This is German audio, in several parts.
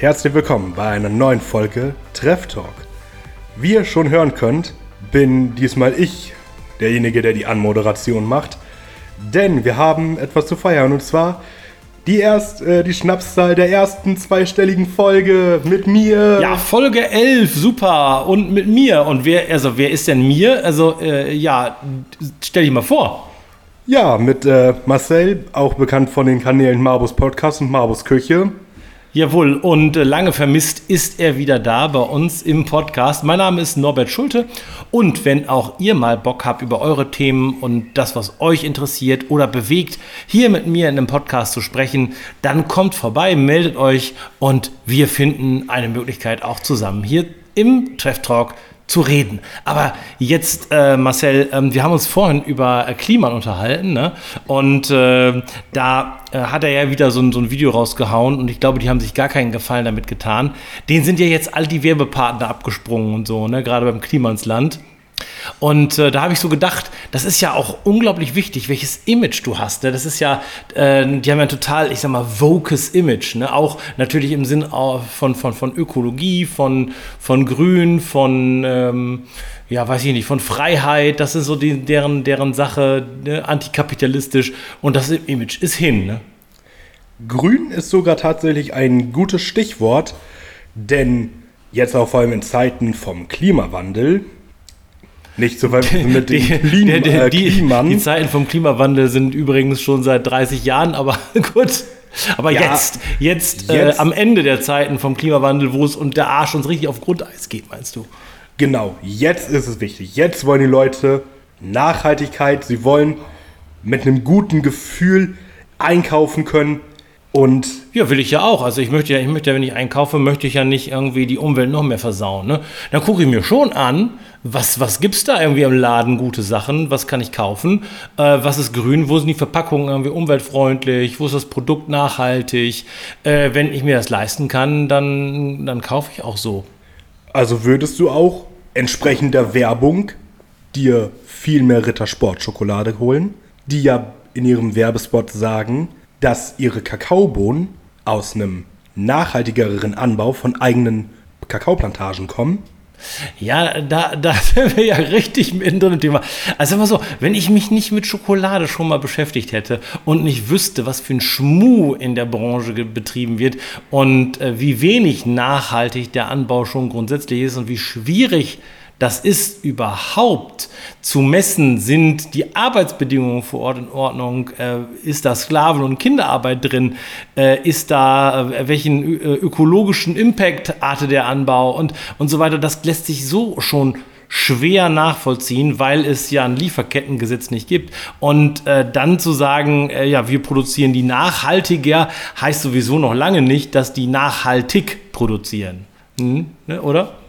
Und herzlich willkommen bei einer neuen Folge Treff Talk. Wie ihr schon hören könnt, bin diesmal ich derjenige, der die Anmoderation macht, denn wir haben etwas zu feiern und zwar die, erst, äh, die Schnapszahl der ersten zweistelligen Folge mit mir. Ja, Folge 11, super. Und mit mir. Und wer, also wer ist denn mir? Also, äh, ja, stell dich mal vor. Ja, mit äh, Marcel, auch bekannt von den Kanälen Marbus Podcast und Marbus Küche. Jawohl, und äh, lange vermisst ist er wieder da bei uns im Podcast. Mein Name ist Norbert Schulte und wenn auch ihr mal Bock habt über eure Themen und das, was euch interessiert oder bewegt, hier mit mir in einem Podcast zu sprechen, dann kommt vorbei, meldet euch und wir finden eine Möglichkeit auch zusammen hier im Treff Talk zu reden. Aber jetzt, äh, Marcel, ähm, wir haben uns vorhin über äh, Kliman unterhalten, ne? Und äh, da äh, hat er ja wieder so ein, so ein Video rausgehauen und ich glaube, die haben sich gar keinen Gefallen damit getan. Den sind ja jetzt all die Werbepartner abgesprungen und so, ne? Gerade beim Klimansland. Und äh, da habe ich so gedacht, das ist ja auch unglaublich wichtig, welches Image du hast. Ne? Das ist ja, äh, die haben ja ein total, ich sag mal, vokes Image. Ne? Auch natürlich im Sinn von, von, von Ökologie, von, von Grün, von, ähm, ja, weiß ich nicht, von Freiheit. Das ist so die, deren, deren Sache, ne? antikapitalistisch. Und das Image ist hin. Ne? Grün ist sogar tatsächlich ein gutes Stichwort, denn jetzt auch vor allem in Zeiten vom Klimawandel nicht zu verwechseln mit den Klim die, die, äh, die, die, Zeiten vom Klimawandel sind übrigens schon seit 30 Jahren, aber gut. Aber ja, jetzt, jetzt, äh, jetzt. Äh, am Ende der Zeiten vom Klimawandel, wo es und der Arsch uns richtig auf Grundeis geht, meinst du? Genau, jetzt ist es wichtig. Jetzt wollen die Leute Nachhaltigkeit. Sie wollen mit einem guten Gefühl einkaufen können. Und ja, will ich ja auch. Also ich möchte ja, ich möchte ja, wenn ich einkaufe, möchte ich ja nicht irgendwie die Umwelt noch mehr versauen. Ne? Dann gucke ich mir schon an, was, was gibt es da irgendwie im Laden gute Sachen, was kann ich kaufen, äh, was ist grün, wo sind die Verpackungen irgendwie umweltfreundlich, wo ist das Produkt nachhaltig. Äh, wenn ich mir das leisten kann, dann, dann kaufe ich auch so. Also würdest du auch entsprechend der Werbung dir viel mehr Rittersport-Schokolade holen, die ja in ihrem Werbespot sagen, dass ihre Kakaobohnen aus einem nachhaltigeren Anbau von eigenen Kakaoplantagen kommen. Ja, da, da sind wir ja richtig mittendrin im Thema. Also immer so, wenn ich mich nicht mit Schokolade schon mal beschäftigt hätte und nicht wüsste, was für ein Schmuh in der Branche betrieben wird und äh, wie wenig nachhaltig der Anbau schon grundsätzlich ist und wie schwierig das ist überhaupt zu messen, sind die Arbeitsbedingungen vor Ort in Ordnung, äh, ist da Sklaven- und Kinderarbeit drin, äh, ist da, äh, welchen ökologischen Impact hatte der Anbau und, und so weiter. Das lässt sich so schon schwer nachvollziehen, weil es ja ein Lieferkettengesetz nicht gibt. Und äh, dann zu sagen, äh, ja, wir produzieren die nachhaltiger, heißt sowieso noch lange nicht, dass die nachhaltig produzieren. Hm, ne, oder?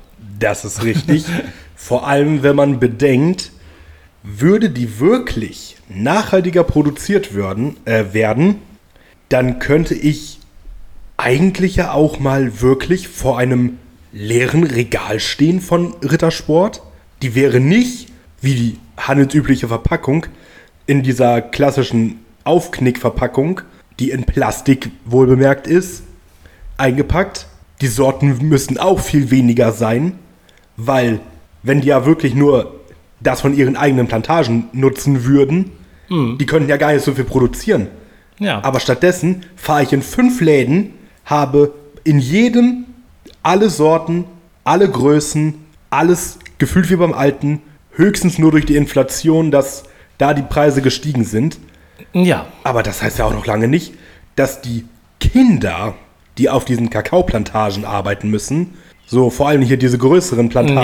Das ist richtig. Vor allem, wenn man bedenkt, würde die wirklich nachhaltiger produziert werden, äh, werden, dann könnte ich eigentlich ja auch mal wirklich vor einem leeren Regal stehen von Rittersport. Die wäre nicht wie die handelsübliche Verpackung in dieser klassischen Aufknickverpackung, die in Plastik wohlbemerkt ist, eingepackt. Die Sorten müssen auch viel weniger sein, weil wenn die ja wirklich nur das von ihren eigenen Plantagen nutzen würden, mhm. die könnten ja gar nicht so viel produzieren. Ja. Aber stattdessen fahre ich in fünf Läden, habe in jedem alle Sorten, alle Größen, alles gefühlt wie beim Alten, höchstens nur durch die Inflation, dass da die Preise gestiegen sind. Ja. Aber das heißt ja auch noch lange nicht, dass die Kinder, die auf diesen Kakaoplantagen arbeiten müssen, so, vor allem hier diese größeren Plantagen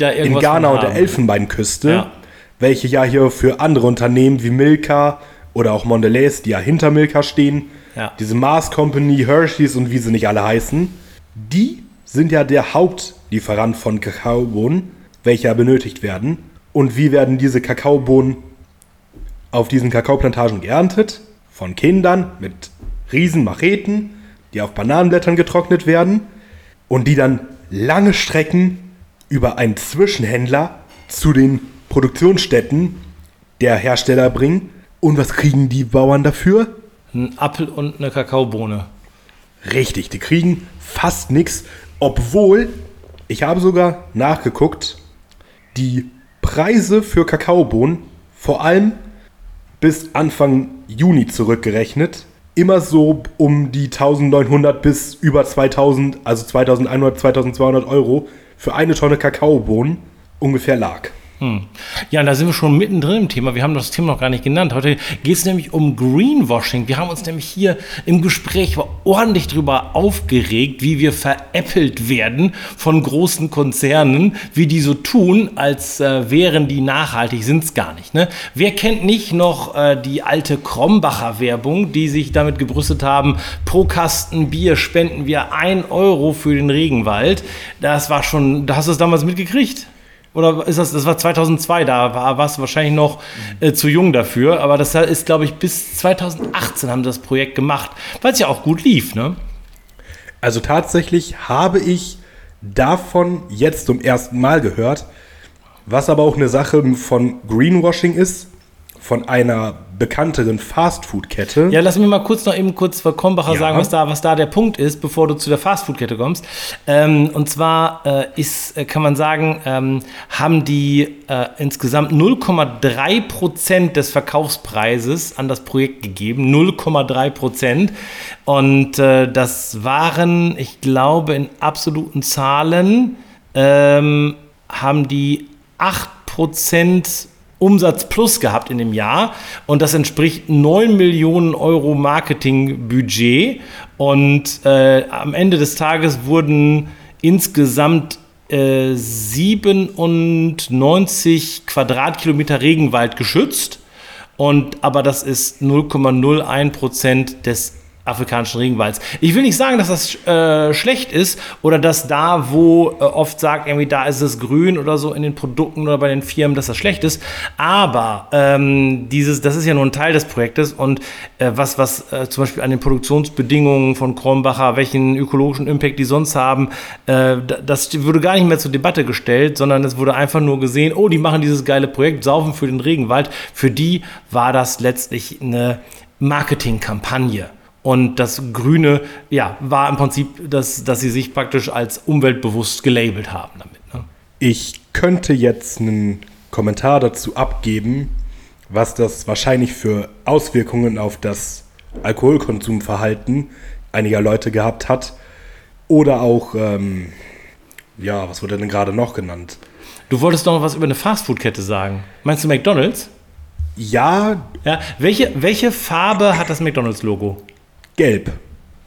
ja, in Ghana und der Elfenbeinküste, ja. welche ja hier für andere Unternehmen wie Milka oder auch Mondelez, die ja hinter Milka stehen, ja. diese Mars Company, Hershey's und wie sie nicht alle heißen, die sind ja der Hauptlieferant von Kakaobohnen, welche ja benötigt werden. Und wie werden diese Kakaobohnen auf diesen Kakaoplantagen geerntet? Von Kindern mit riesen Macheten, die auf Bananenblättern getrocknet werden und die dann lange Strecken über einen Zwischenhändler zu den Produktionsstätten der Hersteller bringen. Und was kriegen die Bauern dafür? Ein Apfel und eine Kakaobohne. Richtig, die kriegen fast nichts, obwohl ich habe sogar nachgeguckt, die Preise für Kakaobohnen, vor allem bis Anfang Juni zurückgerechnet, immer so um die 1900 bis über 2000, also 2100, 2200 Euro für eine Tonne Kakaobohnen ungefähr lag. Hm. Ja, und da sind wir schon mittendrin im Thema. Wir haben das Thema noch gar nicht genannt. Heute geht es nämlich um Greenwashing. Wir haben uns nämlich hier im Gespräch ordentlich darüber aufgeregt, wie wir veräppelt werden von großen Konzernen, wie die so tun, als äh, wären die nachhaltig, sind es gar nicht. Ne? Wer kennt nicht noch äh, die alte Krombacher Werbung, die sich damit gebrüstet haben, pro Kasten Bier spenden wir ein Euro für den Regenwald. Das war schon, da hast du es damals mitgekriegt? Oder ist das, das war 2002, da war, warst du wahrscheinlich noch äh, zu jung dafür. Aber das ist, glaube ich, bis 2018 haben sie das Projekt gemacht, weil es ja auch gut lief, ne? Also tatsächlich habe ich davon jetzt zum ersten Mal gehört, was aber auch eine Sache von Greenwashing ist, von einer bekannteren Fastfood-Kette. Ja, lass mich mal kurz noch eben kurz vor Kombacher ja. sagen, was da, was da der Punkt ist, bevor du zu der Fastfood-Kette kommst. Ähm, und zwar äh, ist, äh, kann man sagen, ähm, haben die äh, insgesamt 0,3 Prozent des Verkaufspreises an das Projekt gegeben. 0,3 Prozent. Und äh, das waren, ich glaube, in absoluten Zahlen ähm, haben die 8 Prozent Umsatz plus gehabt in dem Jahr. Und das entspricht 9 Millionen Euro Marketingbudget. Und äh, am Ende des Tages wurden insgesamt äh, 97 Quadratkilometer Regenwald geschützt. Und aber das ist 0,01 Prozent des afrikanischen Regenwalds. Ich will nicht sagen, dass das äh, schlecht ist oder dass da, wo äh, oft sagt, irgendwie da ist es grün oder so in den Produkten oder bei den Firmen, dass das schlecht ist. Aber ähm, dieses, das ist ja nur ein Teil des Projektes und äh, was, was äh, zum Beispiel an den Produktionsbedingungen von Kronbacher, welchen ökologischen Impact die sonst haben, äh, das wurde gar nicht mehr zur Debatte gestellt, sondern es wurde einfach nur gesehen, oh, die machen dieses geile Projekt, saufen für den Regenwald. Für die war das letztlich eine Marketingkampagne. Und das Grüne, ja, war im Prinzip, dass, dass sie sich praktisch als umweltbewusst gelabelt haben damit. Ne? Ich könnte jetzt einen Kommentar dazu abgeben, was das wahrscheinlich für Auswirkungen auf das Alkoholkonsumverhalten einiger Leute gehabt hat. Oder auch, ähm, ja, was wurde denn gerade noch genannt? Du wolltest doch noch was über eine Fastfood-Kette sagen. Meinst du McDonalds? Ja. ja. Welche, welche Farbe hat das McDonalds-Logo? Gelb.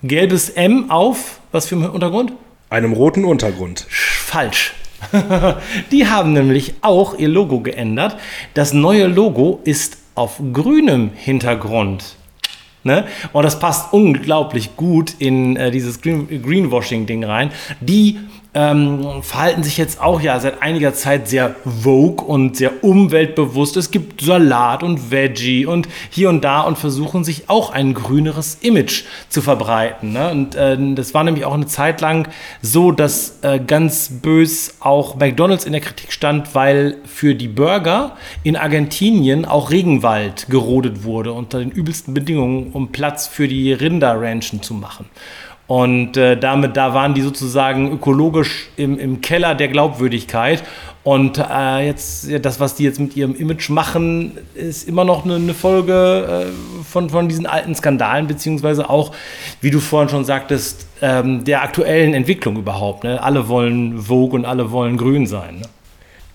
Gelbes M auf, was für ein Untergrund? Einem roten Untergrund. Falsch. Die haben nämlich auch ihr Logo geändert. Das neue Logo ist auf grünem Hintergrund. Ne? Und das passt unglaublich gut in äh, dieses Green Greenwashing-Ding rein. Die ähm, verhalten sich jetzt auch ja seit einiger Zeit sehr vogue und sehr umweltbewusst. Es gibt Salat und Veggie und hier und da und versuchen sich auch ein grüneres Image zu verbreiten. Ne? Und äh, das war nämlich auch eine Zeit lang so, dass äh, ganz bös auch McDonald's in der Kritik stand, weil für die Burger in Argentinien auch Regenwald gerodet wurde unter den übelsten Bedingungen, um Platz für die Rinderranchen zu machen. Und äh, damit, da waren die sozusagen ökologisch im, im Keller der Glaubwürdigkeit. Und äh, jetzt, das, was die jetzt mit ihrem Image machen, ist immer noch eine, eine Folge äh, von, von diesen alten Skandalen, beziehungsweise auch, wie du vorhin schon sagtest, ähm, der aktuellen Entwicklung überhaupt. Ne? Alle wollen Vogue und alle wollen grün sein. Ne?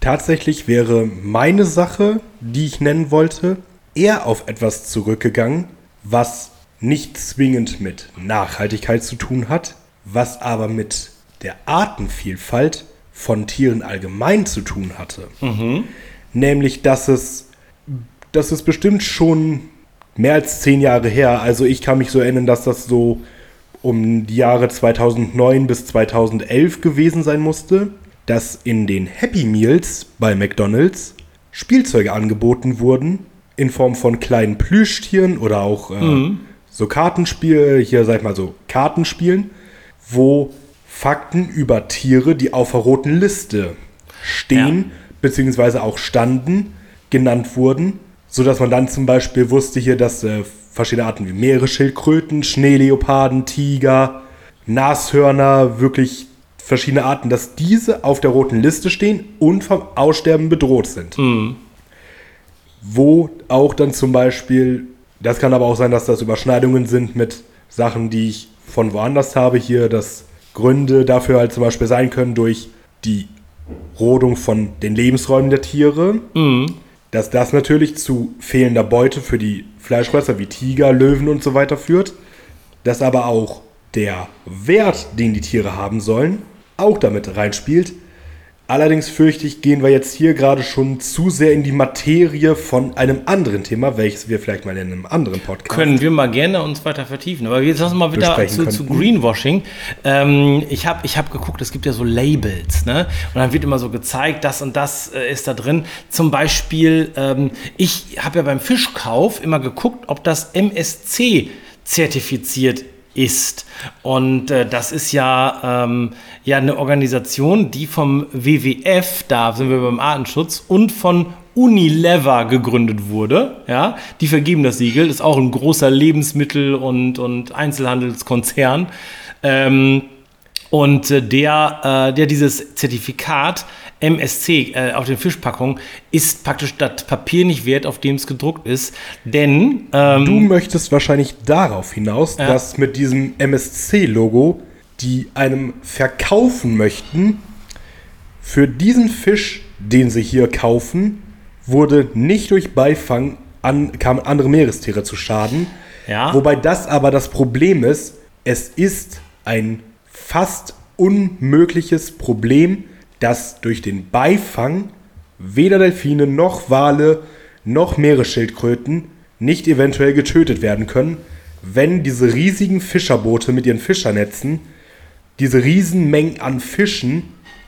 Tatsächlich wäre meine Sache, die ich nennen wollte, eher auf etwas zurückgegangen, was nicht zwingend mit Nachhaltigkeit zu tun hat, was aber mit der Artenvielfalt von Tieren allgemein zu tun hatte. Mhm. Nämlich, dass es, dass es bestimmt schon mehr als zehn Jahre her, also ich kann mich so erinnern, dass das so um die Jahre 2009 bis 2011 gewesen sein musste, dass in den Happy Meals bei McDonald's Spielzeuge angeboten wurden in Form von kleinen Plüschtieren oder auch äh, mhm so Kartenspiel, hier sag ich mal so Kartenspielen, wo Fakten über Tiere, die auf der roten Liste stehen, ja. beziehungsweise auch standen, genannt wurden, sodass man dann zum Beispiel wusste hier, dass äh, verschiedene Arten wie Meeresschildkröten, Schneeleoparden, Tiger, Nashörner, wirklich verschiedene Arten, dass diese auf der roten Liste stehen und vom Aussterben bedroht sind. Wo auch dann zum Beispiel, das kann aber auch sein, dass das Überschneidungen sind mit Sachen, die ich von woanders habe, hier, dass Gründe dafür halt zum Beispiel sein können durch die Rodung von den Lebensräumen der Tiere, dass das natürlich zu fehlender Beute für die Fleischfresser wie Tiger, Löwen und so weiter führt, dass aber auch der Wert, den die Tiere haben sollen, auch damit reinspielt. Allerdings fürchte ich, gehen wir jetzt hier gerade schon zu sehr in die Materie von einem anderen Thema, welches wir vielleicht mal in einem anderen Podcast Können wir mal gerne uns weiter vertiefen. Aber jetzt lass uns mal wieder zu, zu. Greenwashing. Ähm, ich habe ich hab geguckt, es gibt ja so Labels, ne? Und dann wird immer so gezeigt, das und das äh, ist da drin. Zum Beispiel, ähm, ich habe ja beim Fischkauf immer geguckt, ob das MSC zertifiziert ist. Und äh, das ist ja, ähm, ja eine Organisation, die vom WWF, da sind wir beim Artenschutz, und von Unilever gegründet wurde. Ja, die vergeben das Siegel, ist auch ein großer Lebensmittel- und, und Einzelhandelskonzern. Ähm, und äh, der, äh, der dieses Zertifikat MSC äh, auf den Fischpackungen ist praktisch das Papier nicht wert, auf dem es gedruckt ist. Denn ähm, Du möchtest wahrscheinlich darauf hinaus, Ja. dass mit diesem MSC-Logo, die einem verkaufen möchten, für diesen Fisch, den sie hier kaufen, wurde nicht durch Beifang an, kamen andere Meerestiere zu Schaden. Ja. Wobei das aber das Problem ist, es ist ein fast unmögliches Problem, dass durch den Beifang weder Delfine noch Wale noch Meeresschildkröten nicht eventuell getötet werden können, wenn diese riesigen Fischerboote mit ihren Fischernetzen diese Riesenmengen an Fischen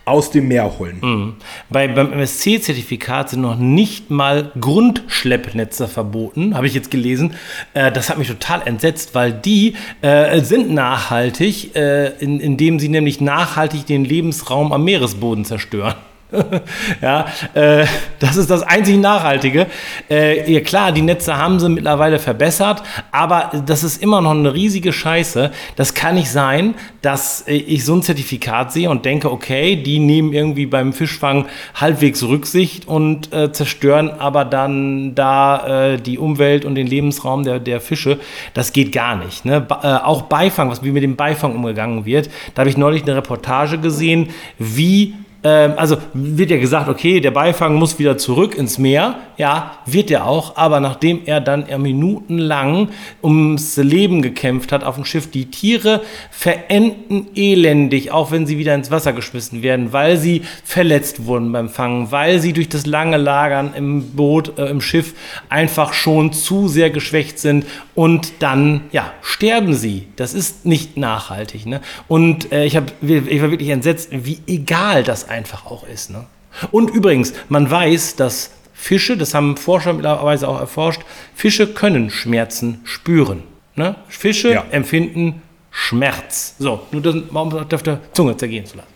aus dem Meer holen. Bei, beim MSC-Zertifikat sind noch nicht mal Grundschleppnetze verboten, habe ich jetzt gelesen. Äh, das hat mich total entsetzt, weil die äh, sind nachhaltig, äh, in, indem sie nämlich nachhaltig den Lebensraum am Meeresboden zerstören. ja, äh, das ist das einzig Nachhaltige. Äh, ja, klar, die Netze haben sie mittlerweile verbessert, aber das ist immer noch eine riesige Scheiße. Das kann nicht sein, dass äh, ich so ein Zertifikat sehe und denke, okay, die nehmen irgendwie beim Fischfang halbwegs Rücksicht und äh, zerstören aber dann da äh, die Umwelt und den Lebensraum der, der Fische. Das geht gar nicht. Ne? Ba äh, auch Beifang, was wie mit dem Beifang umgegangen wird. Da habe ich neulich eine Reportage gesehen, wie ähm, also wird ja gesagt, okay, der Beifang muss wieder zurück ins Meer. Ja, wird er auch. Aber nachdem er dann minutenlang ums Leben gekämpft hat auf dem Schiff, die Tiere verenden elendig, auch wenn sie wieder ins Wasser geschmissen werden, weil sie verletzt wurden beim Fangen, weil sie durch das lange Lagern im Boot, äh, im Schiff einfach schon zu sehr geschwächt sind und dann, ja, sterben sie. Das ist nicht nachhaltig. Ne? Und äh, ich, hab, ich war wirklich entsetzt, wie egal das einfach auch ist. Ne? Und übrigens, man weiß, dass Fische, das haben Forscher mittlerweile auch erforscht, Fische können Schmerzen spüren. Ne? Fische Ja. empfinden Schmerz. So, nur das um auf der Zunge zergehen zu lassen.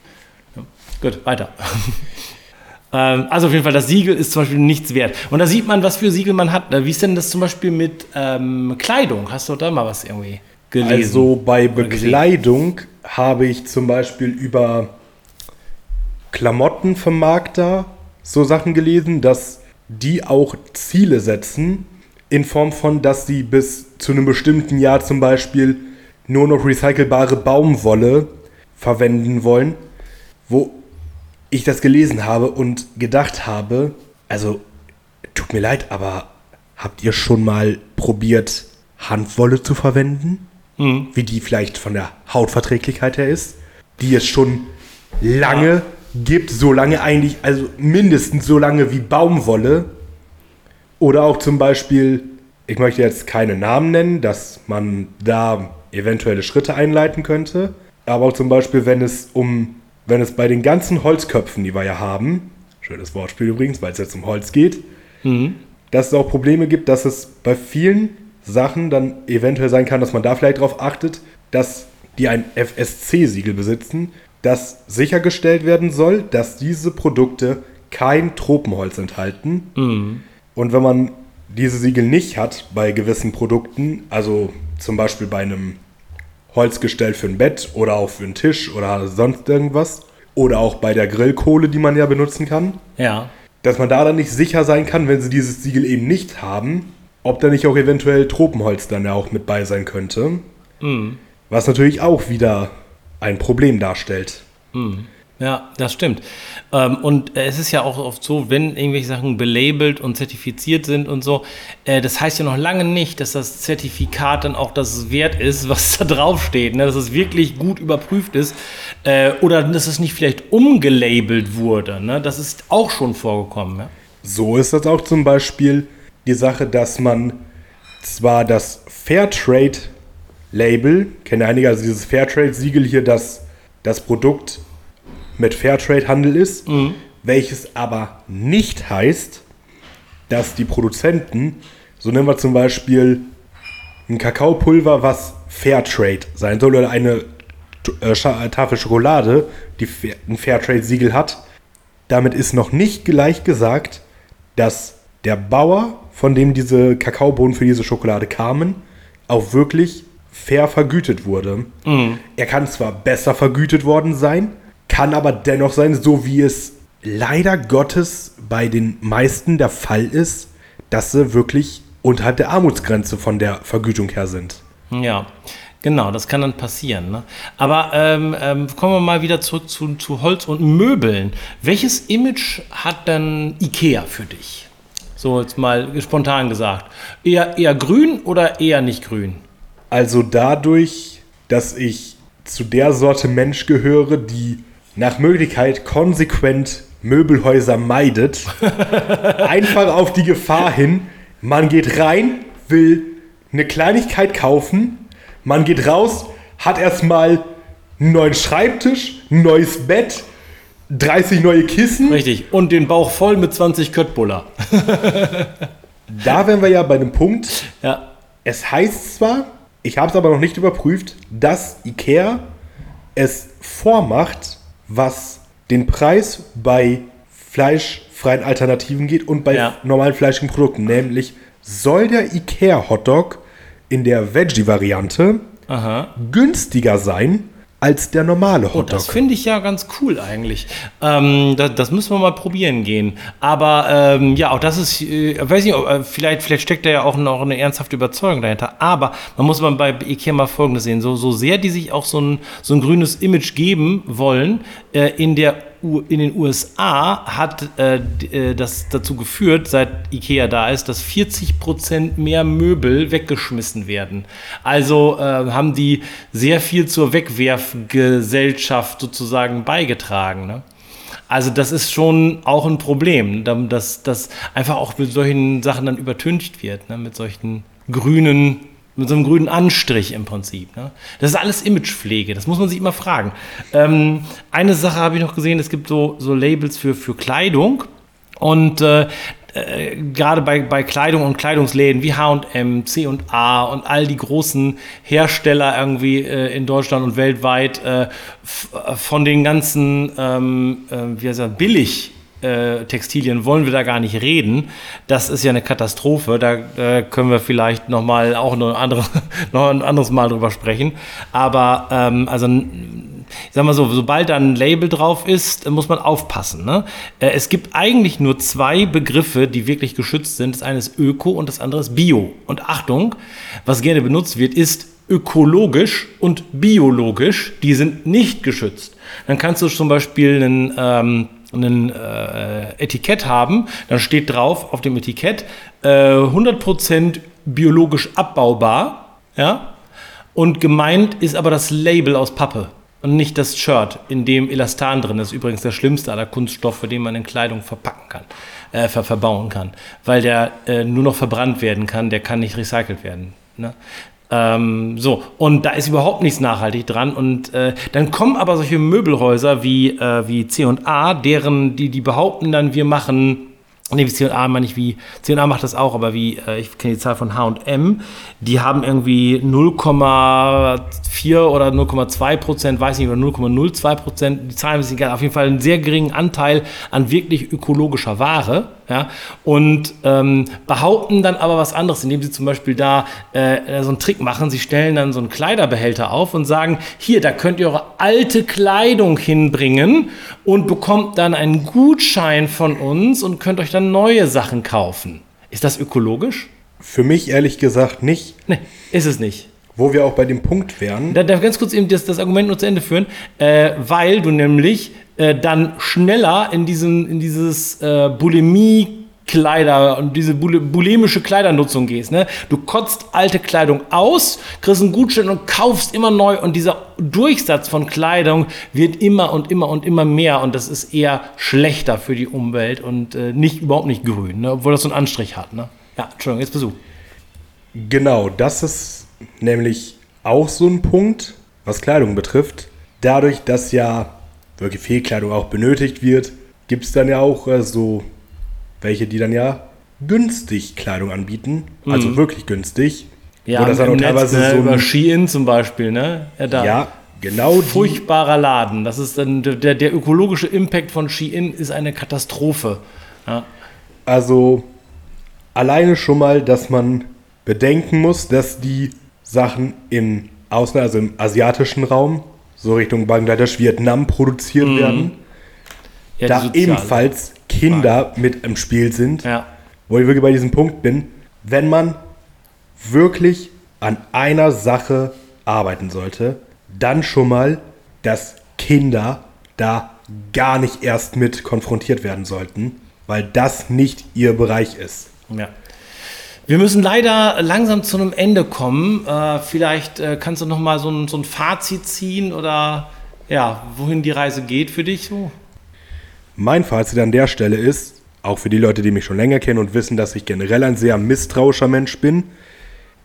Ja. Gut, weiter. Ähm, Also auf jeden Fall, das Siegel ist zum Beispiel nichts wert. Und da sieht man, was für Siegel man hat. ne? Wie ist denn das zum Beispiel mit ähm, Kleidung? Hast du da mal was irgendwie gelesen? Also bei? Bekleidung habe ich zum Beispiel über Klamottenvermarkter so Sachen gelesen, dass die auch Ziele setzen, in Form von, dass sie bis zu einem bestimmten Jahr zum Beispiel nur noch recycelbare Baumwolle verwenden wollen, wo ich das gelesen habe und gedacht habe, also tut mir leid, aber habt ihr schon mal probiert, Handwolle zu verwenden? Wie die vielleicht von der Hautverträglichkeit her ist? Die es schon lange gibt, so lange eigentlich, also mindestens so lange wie Baumwolle. Oder auch zum Beispiel, ich möchte jetzt keine Namen nennen, dass man da eventuelle Schritte einleiten könnte. Aber auch zum Beispiel, wenn es um, wenn es bei den ganzen Holzköpfen, die wir ja haben, schönes Wortspiel übrigens, weil es jetzt um Holz geht, dass es auch Probleme gibt, dass es bei vielen Sachen dann eventuell sein kann, dass man da vielleicht darauf achtet, dass die ein FSC-Siegel besitzen, das sichergestellt werden soll, dass diese Produkte kein Tropenholz enthalten. Und wenn man diese Siegel nicht hat bei gewissen Produkten, also zum Beispiel bei einem Holzgestell für ein Bett oder auch für einen Tisch oder sonst irgendwas. Oder auch bei der Grillkohle, die man ja benutzen kann. Ja. Dass man da dann nicht sicher sein kann, wenn sie dieses Siegel eben nicht haben, ob da nicht auch eventuell Tropenholz dann ja auch mit bei sein könnte. Was natürlich auch wieder ein Problem darstellt. Ja, das stimmt. Ähm, und äh, es ist ja auch oft so, wenn irgendwelche Sachen belabelt und zertifiziert sind und so, äh, das heißt ja noch lange nicht, dass das Zertifikat dann auch das wert ist, was da draufsteht. Ne? Dass es wirklich gut überprüft ist äh, oder dass es nicht vielleicht umgelabelt wurde. Ne? Das ist auch schon vorgekommen. Ja? So ist das auch zum Beispiel die Sache, dass man zwar das Fairtrade-Label, kennen einige, also dieses Fairtrade-Siegel hier, dass das Produkt mit Fairtrade-Handel ist, welches aber nicht heißt, dass die Produzenten, so nennen wir zum Beispiel ein Kakaopulver, was Fairtrade sein soll, oder eine äh, Scha- Tafel Schokolade, die ein Fairtrade-Siegel hat, damit ist noch nicht gleich gesagt, dass der Bauer, von dem diese Kakaobohnen für diese Schokolade kamen, auch wirklich fair vergütet wurde. Er kann zwar besser vergütet worden sein, kann aber dennoch sein, so wie es leider Gottes bei den meisten der Fall ist, dass sie wirklich unterhalb der Armutsgrenze von der Vergütung her sind. Ja, genau, das kann dann passieren. Ne? Aber ähm, ähm, kommen wir mal wieder zurück zu, zu Holz und Möbeln. Welches Image hat denn Ikea für dich? So jetzt mal spontan gesagt. Eher, eher grün oder eher nicht grün? Also dadurch, dass ich zu der Sorte Mensch gehöre, die nach Möglichkeit konsequent Möbelhäuser meidet, einfach auf die Gefahr hin, man geht rein, will eine Kleinigkeit kaufen, man geht raus, hat erstmal einen neuen Schreibtisch, ein neues Bett, 30 neue Kissen. Richtig. Und den Bauch voll mit 20 Köttbullar. Da wären wir ja bei dem Punkt, Ja. Es heißt zwar, ich habe es aber noch nicht überprüft, dass IKEA es vormacht, was den Preis bei fleischfreien Alternativen geht und bei Ja. normalen fleischigen Produkten. Nämlich soll der IKEA Hotdog in der Veggie-Variante günstiger sein als der normale Oh, das Hotdog. finde ich ja ganz cool eigentlich. Ähm, das, das müssen wir mal probieren gehen. Aber ähm, ja, auch das ist, äh, weiß nicht, äh, vielleicht, vielleicht steckt da ja auch noch eine ernsthafte Überzeugung dahinter. Aber man muss mal bei Ikea mal Folgendes sehen. So, so sehr die sich auch so ein, so ein grünes Image geben wollen, äh, in der in den USA hat äh, äh, das dazu geführt, seit Ikea da ist, dass 40% mehr Möbel weggeschmissen werden. Also äh, haben die sehr viel zur Wegwerfgesellschaft sozusagen beigetragen. Ne? Also das ist schon auch ein Problem, da- dass das einfach auch mit solchen Sachen dann übertüncht wird, ne? mit solchen grünen, mit so einem grünen Anstrich im Prinzip. Ne? Das ist alles Imagepflege, das muss man sich immer fragen. Ähm, eine Sache habe ich noch gesehen, es gibt so, so Labels für, für Kleidung und äh, äh, gerade bei, bei Kleidung und Kleidungsläden wie H&M, C&A und all die großen Hersteller irgendwie äh, in Deutschland und weltweit äh, äh, von den ganzen, ähm, äh, wie heißt das, billig äh, Textilien wollen wir da gar nicht reden. Das ist ja eine Katastrophe. Da äh, können wir vielleicht noch mal auch noch, andere, noch ein anderes Mal drüber sprechen. Aber ähm, also ich sag mal so, sobald da ein Label drauf ist, muss man aufpassen. Ne? Äh, Es gibt eigentlich nur zwei Begriffe, die wirklich geschützt sind. Das eine ist Öko und das andere ist Bio. Und Achtung, was gerne benutzt wird, ist ökologisch und biologisch. Die sind nicht geschützt. Dann kannst du zum Beispiel einen, ähm, einen äh, Etikett haben, dann steht drauf auf dem Etikett äh, 100% biologisch abbaubar. Ja? Und gemeint ist aber das Label aus Pappe und nicht das Shirt, in dem Elastan drin ist. Übrigens der schlimmste aller Kunststoffe, den man in Kleidung verpacken kann, äh, ver verbauen kann. Weil der äh, nur noch verbrannt werden kann, der kann nicht recycelt werden. Ne? Ähm, so, und da ist überhaupt nichts nachhaltig dran. Und äh, dann kommen aber solche Möbelhäuser wie, äh, wie C&A, deren, die, die behaupten dann, wir machen Nee, wie C&A meine ich wie, C&A macht das auch, aber wie, äh, ich kenne die Zahl von H&M, die haben irgendwie 0,4 oder 0,2 Prozent, weiß nicht, oder 0,02 Prozent, die Zahlen wissen gar auf jeden Fall einen sehr geringen Anteil an wirklich ökologischer Ware, Ja, und ähm, behaupten dann aber was anderes, indem sie zum Beispiel da äh, so einen Trick machen. Sie stellen dann so einen Kleiderbehälter auf und sagen, hier, da könnt ihr eure alte Kleidung hinbringen und bekommt dann einen Gutschein von uns und könnt euch dann neue Sachen kaufen. Ist das ökologisch? Für mich ehrlich gesagt nicht. Nee, ist es nicht. Wo wir auch bei dem Punkt wären. Da darf ich ganz kurz eben das, das Argument nur zu Ende führen, äh, weil du nämlich äh, dann schneller in, diesen, in dieses äh, Bulimie Kleider und diese bulimische Kleidernutzung gehst. Ne? Du kotzt alte Kleidung aus, kriegst einen Gutschein und kaufst immer neu und dieser Durchsatz von Kleidung wird immer und immer und immer mehr und das ist eher schlechter für die Umwelt und äh, nicht überhaupt nicht grün, ne? obwohl das so einen Anstrich hat. Ne? Ja, Entschuldigung, jetzt Besuch. Genau, das ist nämlich auch so ein Punkt, was Kleidung betrifft. Dadurch, dass ja wirklich viel Kleidung auch benötigt wird, gibt es dann ja auch äh, so welche, die dann ja günstig Kleidung anbieten. Also Mhm. wirklich günstig. Ja, das dann auch Netz, teilweise ne, so über ein- Shein zum Beispiel, ne? Ja, da. Ja, genau die. Furchtbarer Laden. Das ist dann der, der ökologische Impact von Shein ist eine Katastrophe. Ja. Also alleine schon mal, dass man bedenken muss, dass die Sachen im Ausland, also im asiatischen Raum, so Richtung Bangladesch, Vietnam produziert werden, Mhm. Ja, da ebenfalls Kinder mit im Spiel sind. Ja. Wo ich wirklich bei diesem Punkt bin, wenn man wirklich an einer Sache arbeiten sollte, dann schon mal, dass Kinder da gar nicht erst mit konfrontiert werden sollten, weil das nicht ihr Bereich ist. Ja. Wir müssen leider langsam zu einem Ende kommen. Äh, vielleicht äh, kannst du noch mal so ein, so ein Fazit ziehen oder ja, wohin die Reise geht für dich so? Mein Fazit an der Stelle ist, auch für die Leute, die mich schon länger kennen und wissen, dass ich generell ein sehr misstrauischer Mensch bin,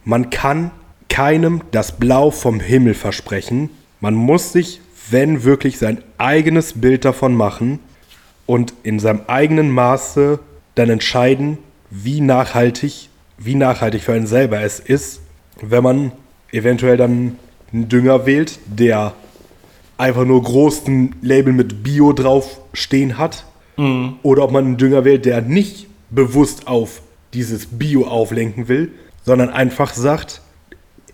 man kann keinem das Blau vom Himmel versprechen. Man muss sich, wenn wirklich, sein eigenes Bild davon machen und in seinem eigenen Maße dann entscheiden, wie nachhaltig, wie nachhaltig für einen selber es ist, wenn man eventuell dann einen Dünger wählt, der einfach nur großen Label mit Bio drauf stehen hat. Oder ob man einen Dünger wählt, der nicht bewusst auf dieses Bio auflenken will, sondern einfach sagt,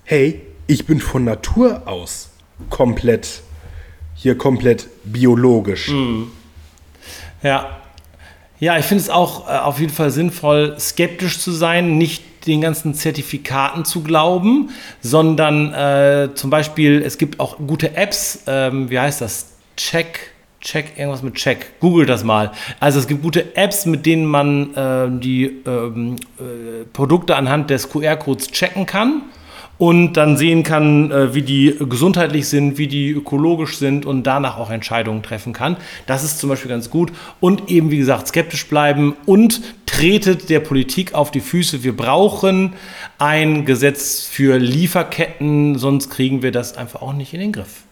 hey, ich bin von Natur aus komplett, hier komplett biologisch. Ja. Ja, ich finde es auch äh, auf jeden Fall sinnvoll, skeptisch zu sein, nicht den ganzen Zertifikaten zu glauben, sondern äh, zum Beispiel, es gibt auch gute Apps, ähm, wie heißt das? Check, Check, irgendwas mit Check. Google das mal. Also es gibt gute Apps, mit denen man äh, die ähm, äh, Produkte anhand des QR-Codes checken kann und dann sehen kann, äh, wie die gesundheitlich sind, wie die ökologisch sind und danach auch Entscheidungen treffen kann. Das ist zum Beispiel ganz gut. Und eben, wie gesagt, skeptisch bleiben und tretet der Politik auf die Füße. Wir brauchen ein Gesetz für Lieferketten, sonst kriegen wir das einfach auch nicht in den Griff.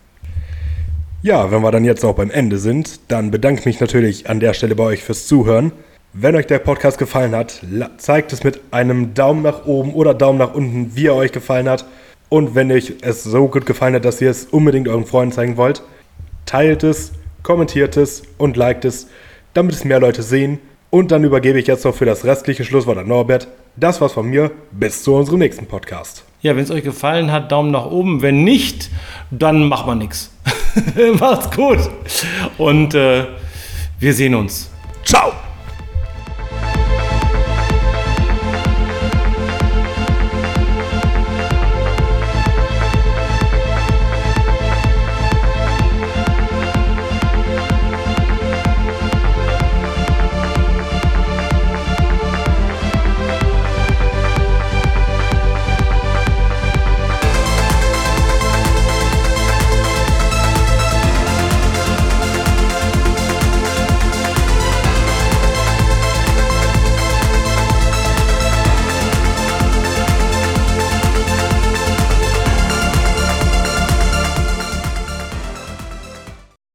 Ja, wenn wir dann jetzt noch beim Ende sind, dann bedanke ich mich natürlich an der Stelle bei euch fürs Zuhören. Wenn euch der Podcast gefallen hat, zeigt es mit einem Daumen nach oben oder Daumen nach unten, wie er euch gefallen hat. Und wenn euch es so gut gefallen hat, dass ihr es unbedingt euren Freunden zeigen wollt, teilt es, kommentiert es und liked es, damit es mehr Leute sehen. Und dann übergebe ich jetzt noch für das restliche Schlusswort an Norbert. Das war's von mir. Bis zu unserem nächsten Podcast. Ja, wenn es euch gefallen hat, Daumen nach oben. Wenn nicht, dann macht man nichts. Macht's gut. Und äh, wir sehen uns. Ciao!